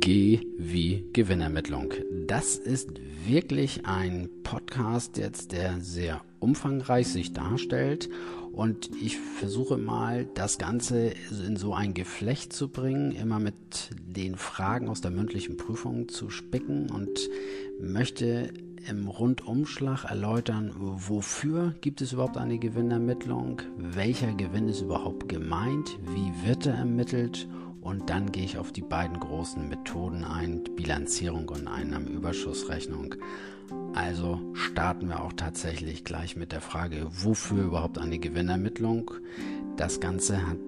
G wie Gewinnermittlung. Das ist wirklich ein Podcast jetzt, der sehr umfangreich sich darstellt. Und ich versuche mal das Ganze in so ein Geflecht zu bringen, immer mit den Fragen aus der mündlichen Prüfung zu spicken und möchte im Rundumschlag erläutern, wofür gibt es überhaupt eine Gewinnermittlung, welcher Gewinn ist überhaupt gemeint, wie wird er ermittelt und dann gehe ich auf die beiden großen Methoden ein, Bilanzierung und Einnahmenüberschussrechnung. Also starten wir auch tatsächlich gleich mit der Frage, wofür überhaupt eine Gewinnermittlung? Das Ganze hat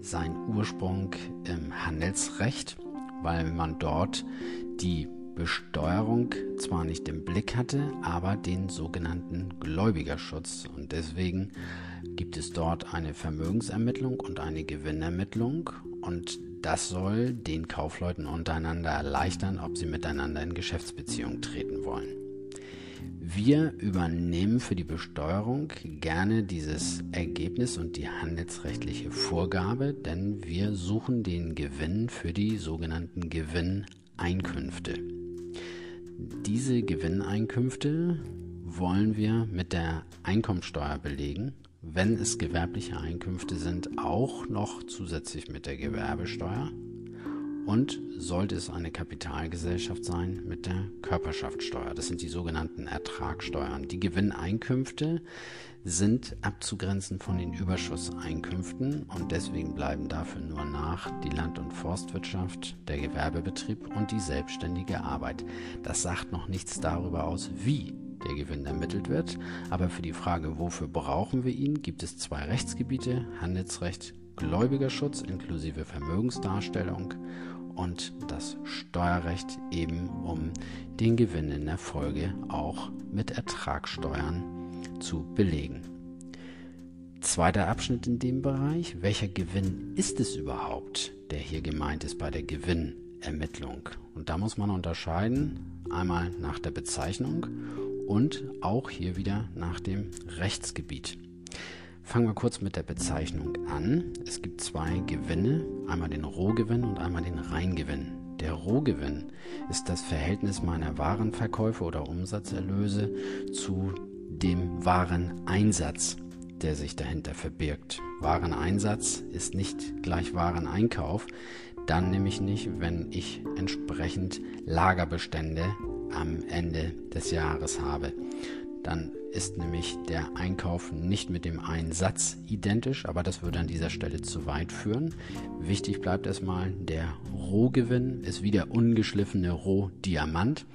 seinen Ursprung im Handelsrecht, weil man dort die Besteuerung zwar nicht im Blick hatte, aber den sogenannten Gläubigerschutz. Und deswegen gibt es dort eine Vermögensermittlung und eine Gewinnermittlung. Und das soll den Kaufleuten untereinander erleichtern, ob sie miteinander in Geschäftsbeziehung treten wollen. Wir übernehmen für die Besteuerung gerne dieses Ergebnis und die handelsrechtliche Vorgabe, denn wir suchen den Gewinn für die sogenannten Gewinneinkünfte. Diese Gewinneinkünfte wollen wir mit der Einkommensteuer belegen wenn es gewerbliche Einkünfte sind, auch noch zusätzlich mit der Gewerbesteuer und sollte es eine Kapitalgesellschaft sein mit der Körperschaftssteuer. Das sind die sogenannten Ertragssteuern. Die Gewinneinkünfte sind abzugrenzen von den Überschusseinkünften und deswegen bleiben dafür nur nach die Land- und Forstwirtschaft, der Gewerbebetrieb und die selbstständige Arbeit. Das sagt noch nichts darüber aus, wie der Gewinn ermittelt wird. Aber für die Frage, wofür brauchen wir ihn, gibt es zwei Rechtsgebiete, Handelsrecht, Gläubigerschutz inklusive Vermögensdarstellung und das Steuerrecht eben, um den Gewinn in der Folge auch mit Ertragssteuern zu belegen. Zweiter Abschnitt in dem Bereich, welcher Gewinn ist es überhaupt, der hier gemeint ist bei der Gewinnermittlung? Und da muss man unterscheiden, einmal nach der Bezeichnung und auch hier wieder nach dem Rechtsgebiet. Fangen wir kurz mit der Bezeichnung an. Es gibt zwei Gewinne, einmal den Rohgewinn und einmal den Reingewinn. Der Rohgewinn ist das Verhältnis meiner Warenverkäufe oder Umsatzerlöse zu dem Wareneinsatz, der sich dahinter verbirgt. Wareneinsatz ist nicht gleich Wareneinkauf, dann nämlich nicht, wenn ich entsprechend Lagerbestände am Ende des Jahres habe. Dann ist nämlich der Einkauf nicht mit dem Einsatz identisch, aber das würde an dieser Stelle zu weit führen. Wichtig bleibt erstmal, der Rohgewinn ist wie der ungeschliffene Rohdiamant.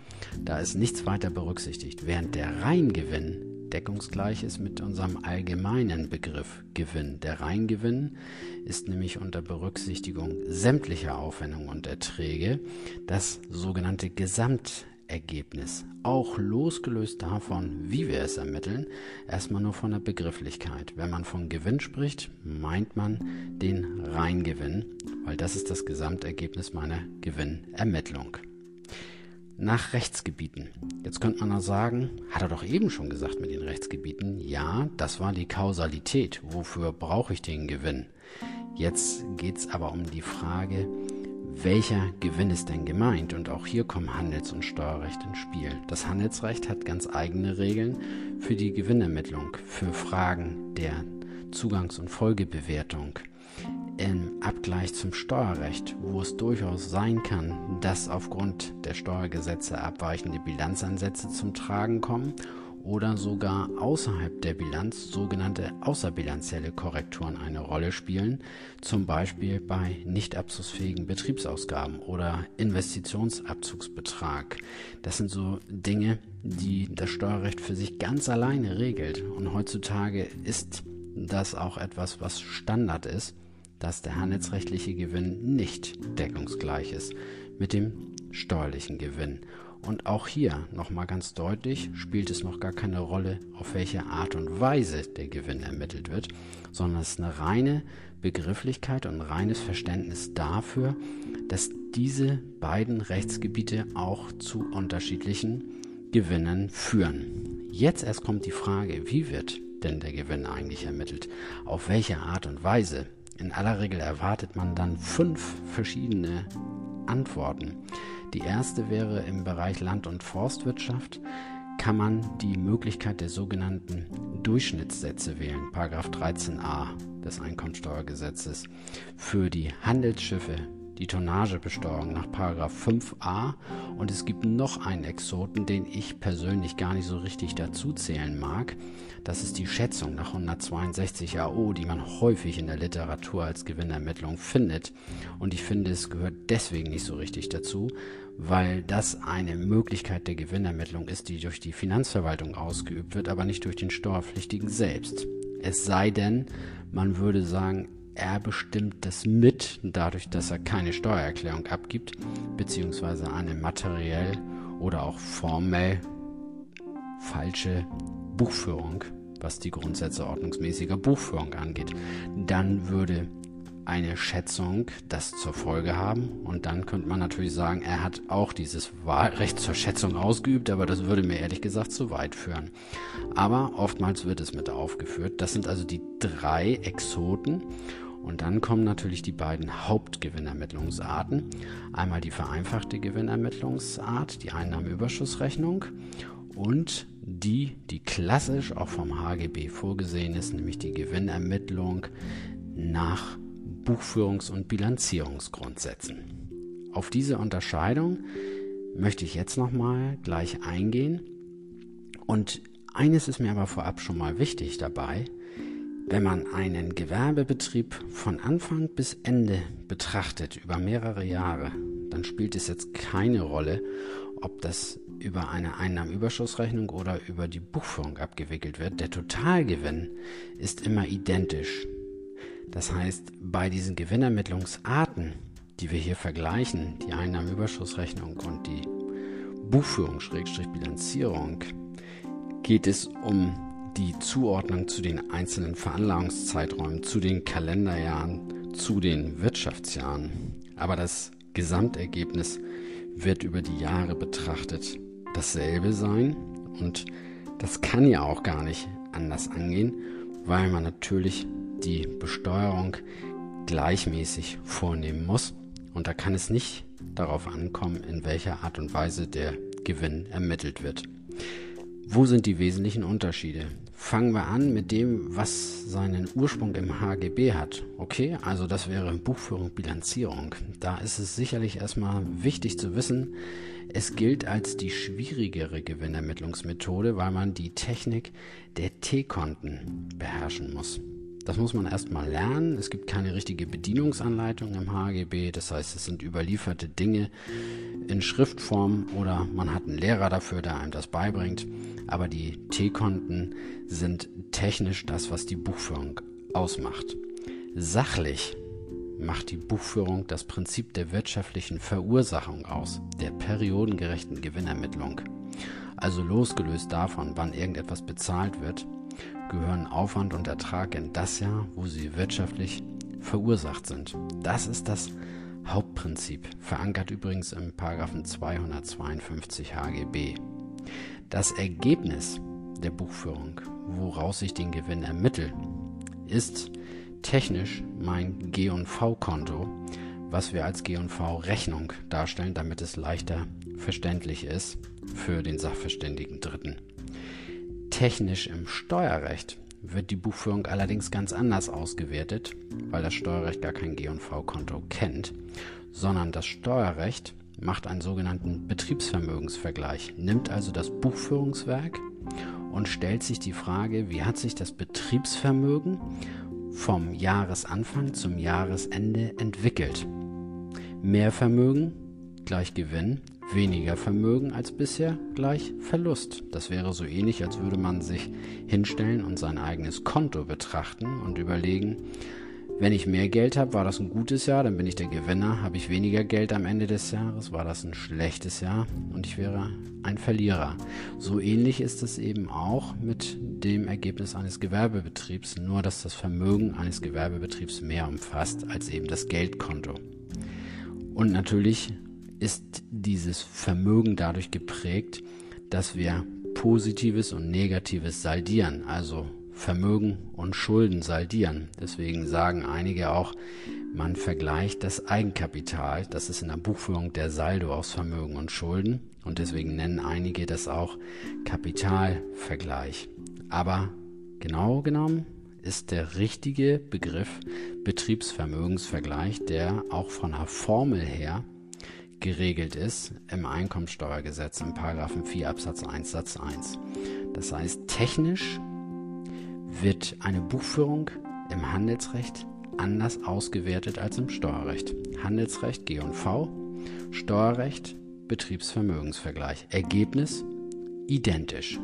Da ist nichts weiter berücksichtigt, während der Reingewinn deckungsgleich ist mit unserem allgemeinen Begriff Gewinn. Der Reingewinn ist nämlich unter Berücksichtigung sämtlicher Aufwendungen und Erträge das sogenannte Gesamt Ergebnis, auch losgelöst davon, wie wir es ermitteln, erstmal nur von der Begrifflichkeit. Wenn man von Gewinn spricht, meint man den Reingewinn, weil das ist das Gesamtergebnis meiner Gewinnermittlung. Nach Rechtsgebieten. Jetzt könnte man noch sagen, hat er doch eben schon gesagt mit den Rechtsgebieten, ja, das war die Kausalität. Wofür brauche ich den Gewinn? Jetzt geht es aber um die Frage, welcher Gewinn ist denn gemeint? Und auch hier kommen Handels- und Steuerrecht ins Spiel. Das Handelsrecht hat ganz eigene Regeln für die Gewinnermittlung, für Fragen der Zugangs- und Folgebewertung. Im Abgleich zum Steuerrecht, wo es durchaus sein kann, dass aufgrund der Steuergesetze abweichende Bilanzansätze zum Tragen kommen oder sogar außerhalb der Bilanz sogenannte außerbilanzielle Korrekturen eine Rolle spielen, zum Beispiel bei nicht abzugsfähigen Betriebsausgaben oder Investitionsabzugsbetrag. Das sind so Dinge, die das Steuerrecht für sich ganz alleine regelt. Und heutzutage ist das auch etwas, was Standard ist, dass der handelsrechtliche Gewinn nicht deckungsgleich ist mit dem steuerlichen Gewinn. Und auch hier nochmal ganz deutlich spielt es noch gar keine Rolle, auf welche Art und Weise der Gewinn ermittelt wird, sondern es ist eine reine Begrifflichkeit und ein reines Verständnis dafür, dass diese beiden Rechtsgebiete auch zu unterschiedlichen Gewinnen führen. Jetzt erst kommt die Frage, wie wird denn der Gewinn eigentlich ermittelt? Auf welche Art und Weise? In aller Regel erwartet man dann fünf verschiedene Antworten. Die erste wäre im Bereich Land- und Forstwirtschaft. Kann man die Möglichkeit der sogenannten Durchschnittssätze wählen, Paragraph 13a des Einkommensteuergesetzes, für die Handelsschiffe, die Tonnagebesteuerung nach Paragraph 5a und es gibt noch einen Exoten, den ich persönlich gar nicht so richtig dazu zählen mag. Das ist die Schätzung nach 162 AO, die man häufig in der Literatur als Gewinnermittlung findet. Und ich finde, es gehört deswegen nicht so richtig dazu, weil das eine Möglichkeit der Gewinnermittlung ist, die durch die Finanzverwaltung ausgeübt wird, aber nicht durch den Steuerpflichtigen selbst. Es sei denn, man würde sagen, er bestimmt das mit, dadurch, dass er keine Steuererklärung abgibt, beziehungsweise eine materiell oder auch formell falsche Buchführung, was die Grundsätze ordnungsmäßiger Buchführung angeht. Dann würde eine Schätzung das zur Folge haben. Und dann könnte man natürlich sagen, er hat auch dieses Wahlrecht zur Schätzung ausgeübt, aber das würde mir ehrlich gesagt zu weit führen. Aber oftmals wird es mit aufgeführt. Das sind also die drei Exoten. Und dann kommen natürlich die beiden Hauptgewinnermittlungsarten. Einmal die vereinfachte Gewinnermittlungsart, die Einnahmenüberschussrechnung und die, die klassisch auch vom HGB vorgesehen ist, nämlich die Gewinnermittlung nach Buchführungs- und Bilanzierungsgrundsätzen. Auf diese Unterscheidung möchte ich jetzt nochmal gleich eingehen. Und eines ist mir aber vorab schon mal wichtig dabei. Wenn man einen Gewerbebetrieb von Anfang bis Ende betrachtet, über mehrere Jahre, dann spielt es jetzt keine Rolle, ob das über eine Einnahmenüberschussrechnung oder über die Buchführung abgewickelt wird. Der Totalgewinn ist immer identisch. Das heißt, bei diesen Gewinnermittlungsarten, die wir hier vergleichen, die Einnahmenüberschussrechnung und die Buchführung-Bilanzierung, geht es um die Zuordnung zu den einzelnen Veranlagungszeiträumen, zu den Kalenderjahren, zu den Wirtschaftsjahren. Aber das Gesamtergebnis wird über die Jahre betrachtet dasselbe sein und das kann ja auch gar nicht anders angehen, weil man natürlich die Besteuerung gleichmäßig vornehmen muss und da kann es nicht darauf ankommen, in welcher Art und Weise der Gewinn ermittelt wird. Wo sind die wesentlichen Unterschiede? Fangen wir an mit dem, was seinen Ursprung im HGB hat. Okay, also das wäre Buchführung, Bilanzierung. Da ist es sicherlich erstmal wichtig zu wissen, es gilt als die schwierigere Gewinnermittlungsmethode, weil man die Technik der T-Konten beherrschen muss. Das muss man erstmal lernen. Es gibt keine richtige Bedienungsanleitung im HGB. Das heißt, es sind überlieferte Dinge in Schriftform oder man hat einen Lehrer dafür, der einem das beibringt. Aber die T-Konten sind technisch das, was die Buchführung ausmacht. Sachlich macht die Buchführung das Prinzip der wirtschaftlichen Verursachung aus, der periodengerechten Gewinnermittlung. Also losgelöst davon, wann irgendetwas bezahlt wird, gehören Aufwand und Ertrag in das Jahr, wo sie wirtschaftlich verursacht sind. Das ist das Hauptprinzip, verankert übrigens im 252 HGB. Das Ergebnis der Buchführung, woraus ich den Gewinn ermittle, ist technisch mein G&V-Konto, was wir als G&V-Rechnung darstellen, damit es leichter verständlich ist für den Sachverständigen Dritten. Technisch im Steuerrecht wird die Buchführung allerdings ganz anders ausgewertet, weil das Steuerrecht gar kein G&V-Konto kennt, sondern das Steuerrecht macht einen sogenannten Betriebsvermögensvergleich, nimmt also das Buchführungswerk und stellt sich die Frage, wie hat sich das Betriebsvermögen vom Jahresanfang zum Jahresende entwickelt. Mehr Vermögen gleich Gewinn, weniger Vermögen als bisher gleich Verlust. Das wäre so ähnlich, als würde man sich hinstellen und sein eigenes Konto betrachten und überlegen, wenn ich mehr Geld habe, war das ein gutes Jahr, dann bin ich der Gewinner. Habe ich weniger Geld am Ende des Jahres, war das ein schlechtes Jahr und ich wäre ein Verlierer. So ähnlich ist es eben auch mit dem Ergebnis eines Gewerbebetriebs, nur dass das Vermögen eines Gewerbebetriebs mehr umfasst als eben das Geldkonto. Und natürlich ist dieses Vermögen dadurch geprägt, dass wir Positives und Negatives saldieren, also Vermögen und Schulden saldieren. Deswegen sagen einige auch, man vergleicht das Eigenkapital, das ist in der Buchführung der Saldo aus Vermögen und Schulden und deswegen nennen einige das auch Kapitalvergleich. Aber genau genommen ist der richtige Begriff Betriebsvermögensvergleich, der auch von der Formel her geregelt ist im Einkommensteuergesetz Paragraphen 4 Absatz 1 Satz 1. Das heißt, technisch wird eine Buchführung im Handelsrecht anders ausgewertet als im Steuerrecht. Handelsrecht G&V, Steuerrecht Betriebsvermögensvergleich. Ergebnis identisch.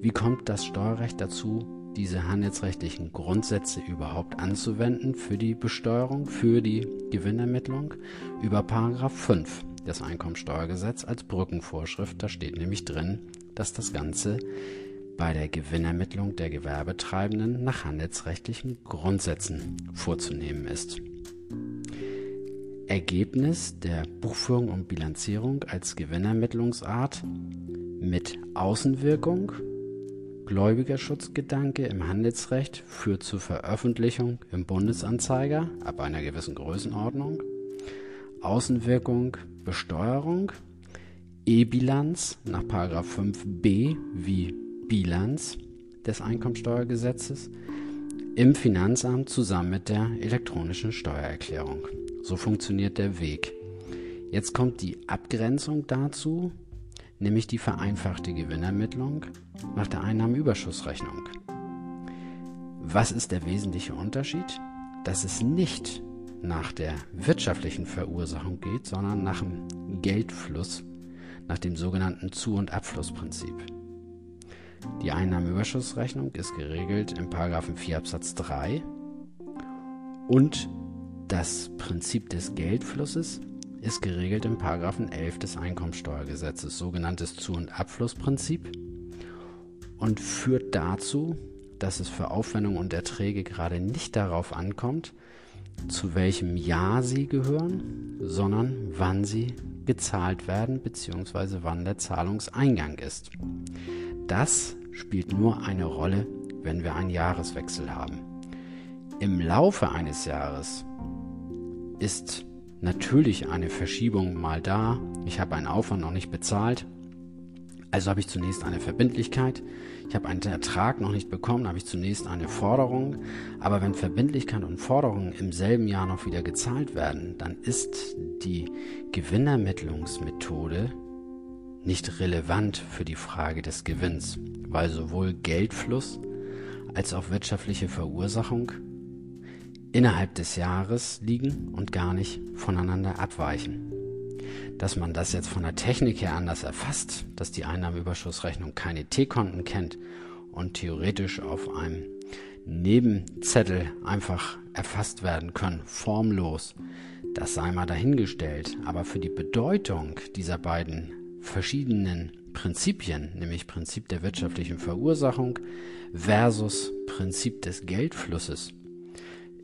Wie kommt das Steuerrecht dazu, diese handelsrechtlichen Grundsätze überhaupt anzuwenden für die Besteuerung, für die Gewinnermittlung? Über Paragraph 5 des Einkommensteuergesetzes als Brückenvorschrift. Da steht nämlich drin, dass das Ganze bei der Gewinnermittlung der Gewerbetreibenden nach handelsrechtlichen Grundsätzen vorzunehmen ist. Ergebnis der Buchführung und Bilanzierung als Gewinnermittlungsart mit Außenwirkung, Gläubigerschutzgedanke im Handelsrecht führt zur Veröffentlichung im Bundesanzeiger ab einer gewissen Größenordnung, Außenwirkung Besteuerung, E-Bilanz nach 5b wie Bilanz des Einkommensteuergesetzes im Finanzamt zusammen mit der elektronischen Steuererklärung. So funktioniert der Weg. Jetzt kommt die Abgrenzung dazu, nämlich die vereinfachte Gewinnermittlung nach der Einnahmenüberschussrechnung. Was ist der wesentliche Unterschied? Dass es nicht nach der wirtschaftlichen Verursachung geht, sondern nach dem Geldfluss, nach dem sogenannten Zu- und Abflussprinzip. Die Einnahmenüberschussrechnung ist geregelt im 4 Absatz 3 und das Prinzip des Geldflusses ist geregelt im 11 des Einkommensteuergesetzes, sogenanntes Zu- und Abflussprinzip und führt dazu, dass es für Aufwendungen und Erträge gerade nicht darauf ankommt, zu welchem Jahr sie gehören, sondern wann sie gezahlt werden bzw. wann der Zahlungseingang ist. Das spielt nur eine Rolle, wenn wir einen Jahreswechsel haben. Im Laufe eines Jahres ist natürlich eine Verschiebung mal da. Ich habe einen Aufwand noch nicht bezahlt. Also habe ich zunächst eine Verbindlichkeit. Ich habe einen Ertrag noch nicht bekommen, habe ich zunächst eine Forderung. Aber wenn Verbindlichkeit und Forderung im selben Jahr noch wieder gezahlt werden, dann ist die Gewinnermittlungsmethode nicht relevant für die Frage des Gewinns, weil sowohl Geldfluss als auch wirtschaftliche Verursachung innerhalb des Jahres liegen und gar nicht voneinander abweichen. Dass man das jetzt von der Technik her anders erfasst, dass die Einnahmenüberschussrechnung keine T-Konten kennt und theoretisch auf einem Nebenzettel einfach erfasst werden können, formlos, das sei mal dahingestellt. Aber für die Bedeutung dieser beiden verschiedenen Prinzipien, nämlich Prinzip der wirtschaftlichen Verursachung versus Prinzip des Geldflusses,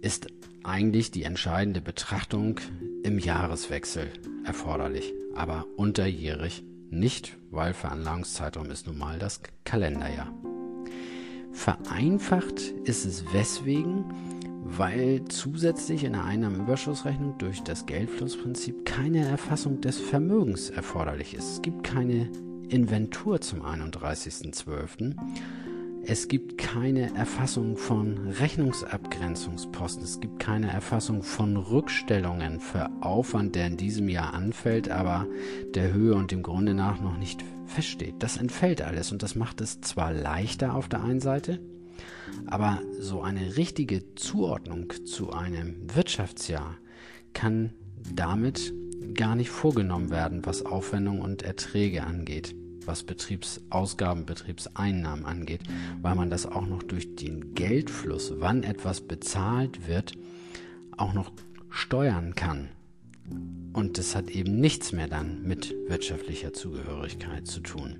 ist eigentlich die entscheidende Betrachtung im Jahreswechsel erforderlich, aber unterjährig nicht, weil Veranlagungszeitraum ist nun mal das Kalenderjahr. Vereinfacht ist es weswegen, weil zusätzlich in der Einnahmenüberschussrechnung durch das Geldflussprinzip keine Erfassung des Vermögens erforderlich ist. Es gibt keine Inventur zum 31.12. Es gibt keine Erfassung von Rechnungsabgrenzungsposten. Es gibt keine Erfassung von Rückstellungen für Aufwand, der in diesem Jahr anfällt, aber der Höhe und dem Grunde nach noch nicht feststeht. Das entfällt alles und das macht es zwar leichter auf der einen Seite, aber so eine richtige Zuordnung zu einem Wirtschaftsjahr kann damit gar nicht vorgenommen werden, was Aufwendungen und Erträge angeht, was Betriebsausgaben, Betriebseinnahmen angeht, weil man das auch noch durch den Geldfluss, wann etwas bezahlt wird, auch noch steuern kann. Und das hat eben nichts mehr dann mit wirtschaftlicher Zugehörigkeit zu tun.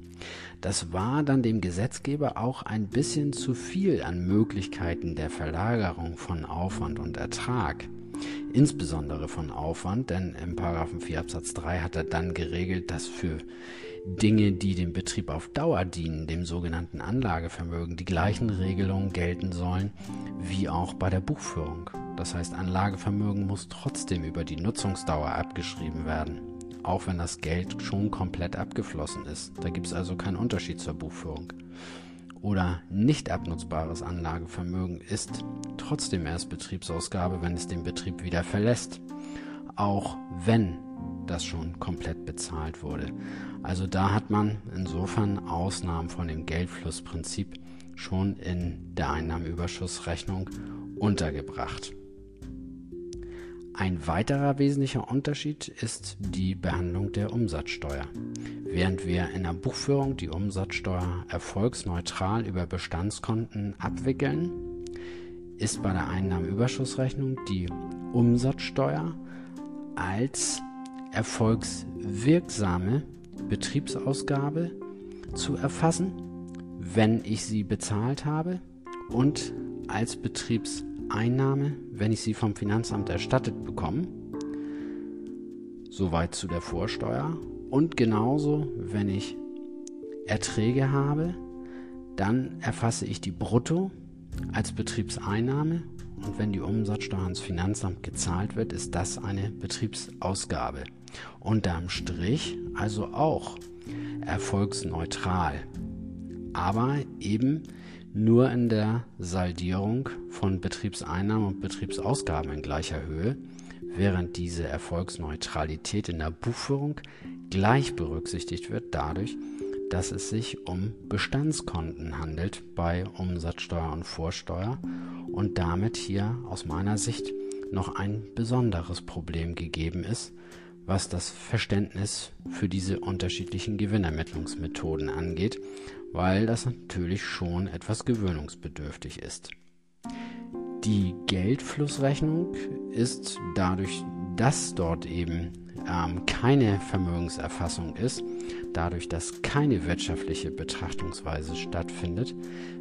Das war dann dem Gesetzgeber auch ein bisschen zu viel an Möglichkeiten der Verlagerung von Aufwand und Ertrag. Insbesondere von Aufwand, denn im Paragraphen 4 Absatz 3 hat er dann geregelt, dass für Dinge, die dem Betrieb auf Dauer dienen, dem sogenannten Anlagevermögen, die gleichen Regelungen gelten sollen wie auch bei der Buchführung. Das heißt, Anlagevermögen muss trotzdem über die Nutzungsdauer abgeschrieben werden, auch wenn das Geld schon komplett abgeflossen ist. Da gibt es also keinen Unterschied zur Buchführung. Oder nicht abnutzbares Anlagevermögen ist trotzdem erst Betriebsausgabe, wenn es den Betrieb wieder verlässt, auch wenn das schon komplett bezahlt wurde. Also da hat man insofern Ausnahmen von dem Geldflussprinzip schon in der Einnahmenüberschussrechnung untergebracht. Ein weiterer wesentlicher Unterschied ist die Behandlung der Umsatzsteuer. Während wir in der Buchführung die Umsatzsteuer erfolgsneutral über Bestandskonten abwickeln, ist bei der Einnahmenüberschussrechnung die Umsatzsteuer als erfolgswirksame Betriebsausgabe zu erfassen, wenn ich sie bezahlt habe und als Betriebseinnahme, wenn ich sie vom Finanzamt erstattet bekomme. Soweit zu der Vorsteuer. Und genauso, wenn ich Erträge habe, dann erfasse ich die Brutto als Betriebseinnahme und wenn die Umsatzsteuer ans Finanzamt gezahlt wird, ist das eine Betriebsausgabe. Unterm Strich also auch erfolgsneutral, aber eben nur in der Saldierung von Betriebseinnahmen und Betriebsausgaben in gleicher Höhe, während diese Erfolgsneutralität in der Buchführung gleich berücksichtigt wird dadurch, dass es sich um Bestandskonten handelt bei Umsatzsteuer und Vorsteuer und damit hier aus meiner Sicht noch ein besonderes Problem gegeben ist, was das Verständnis für diese unterschiedlichen Gewinnermittlungsmethoden angeht, weil das natürlich schon etwas gewöhnungsbedürftig ist. Die Geldflussrechnung ist dadurch, dass dort eben ähm, keine Vermögenserfassung ist, dadurch, dass keine wirtschaftliche Betrachtungsweise stattfindet,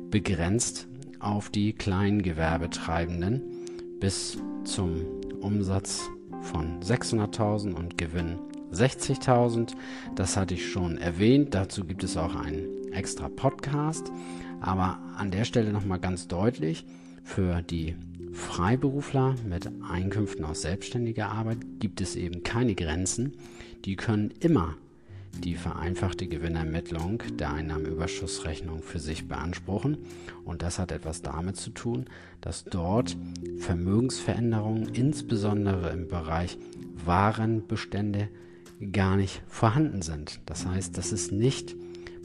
begrenzt auf die kleinen Gewerbetreibenden bis zum Umsatz von 600.000 und Gewinn 60.000. Das hatte ich schon erwähnt. Dazu gibt es auch einen extra Podcast. Aber an der Stelle nochmal ganz deutlich, für die Freiberufler mit Einkünften aus selbstständiger Arbeit gibt es eben keine Grenzen. Die können immer die vereinfachte Gewinnermittlung der Einnahmenüberschussrechnung für sich beanspruchen. Und das hat etwas damit zu tun, dass dort Vermögensveränderungen, insbesondere im Bereich Warenbestände, gar nicht vorhanden sind. Das heißt, das ist nicht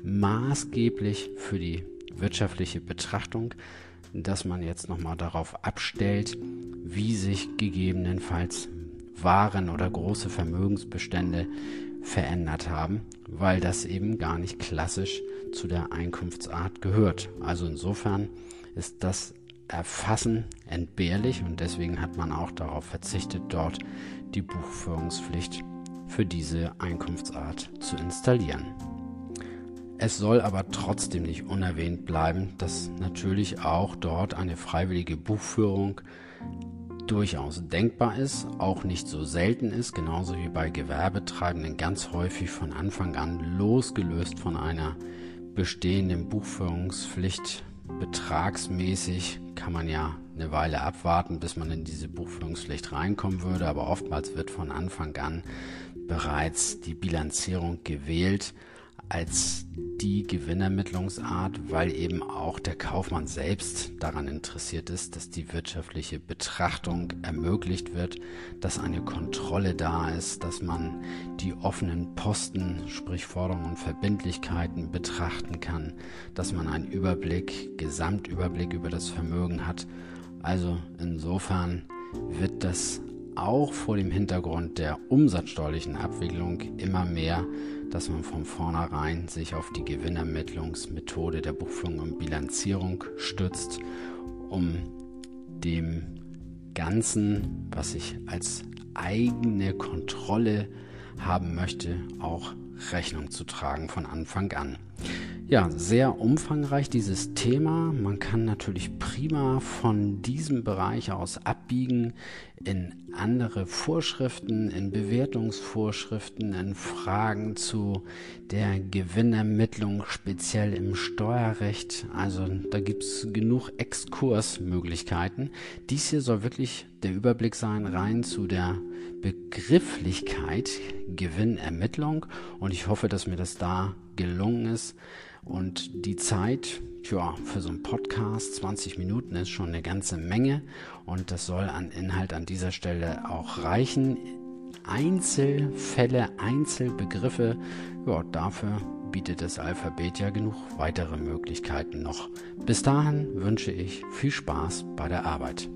maßgeblich für die wirtschaftliche Betrachtung, dass man jetzt nochmal darauf abstellt, wie sich gegebenenfalls Waren oder große Vermögensbestände verändert haben, weil das eben gar nicht klassisch zu der Einkunftsart gehört. Also insofern ist das Erfassen entbehrlich und deswegen hat man auch darauf verzichtet, dort die Buchführungspflicht für diese Einkunftsart zu installieren. Es soll aber trotzdem nicht unerwähnt bleiben, dass natürlich auch dort eine freiwillige Buchführung durchaus denkbar ist, auch nicht so selten ist, genauso wie bei Gewerbetreibenden ganz häufig von Anfang an losgelöst von einer bestehenden Buchführungspflicht. Betragsmäßig kann man ja eine Weile abwarten, bis man in diese Buchführungspflicht reinkommen würde, aber oftmals wird von Anfang an bereits die Bilanzierung gewählt als die Gewinnermittlungsart, weil eben auch der Kaufmann selbst daran interessiert ist, dass die wirtschaftliche Betrachtung ermöglicht wird, dass eine Kontrolle da ist, dass man die offenen Posten, sprich Forderungen und Verbindlichkeiten betrachten kann, dass man einen Überblick, Gesamtüberblick über das Vermögen hat. Also insofern wird das auch vor dem Hintergrund der umsatzsteuerlichen Abwicklung immer mehr dass man von vornherein sich auf die Gewinnermittlungsmethode der Buchführung und Bilanzierung stützt, um dem Ganzen, was ich als eigene Kontrolle haben möchte, auch Rechnung zu tragen von Anfang an. Ja, sehr umfangreich dieses Thema. Man kann natürlich prima von diesem Bereich aus abbiegen in andere Vorschriften, in Bewertungsvorschriften, in Fragen zu der Gewinnermittlung, speziell im Steuerrecht. Also da gibt es genug Exkursmöglichkeiten. Dies hier soll wirklich der Überblick sein rein zu der Begrifflichkeit Gewinnermittlung und ich hoffe, dass mir das da gelungen ist und die Zeit, ja, für so einen Podcast, 20 Minuten ist schon eine ganze Menge und das soll an Inhalt an dieser Stelle auch reichen. Einzelfälle, Einzelbegriffe, ja, dafür bietet das Alphabet ja genug weitere Möglichkeiten noch. Bis dahin wünsche ich viel Spaß bei der Arbeit.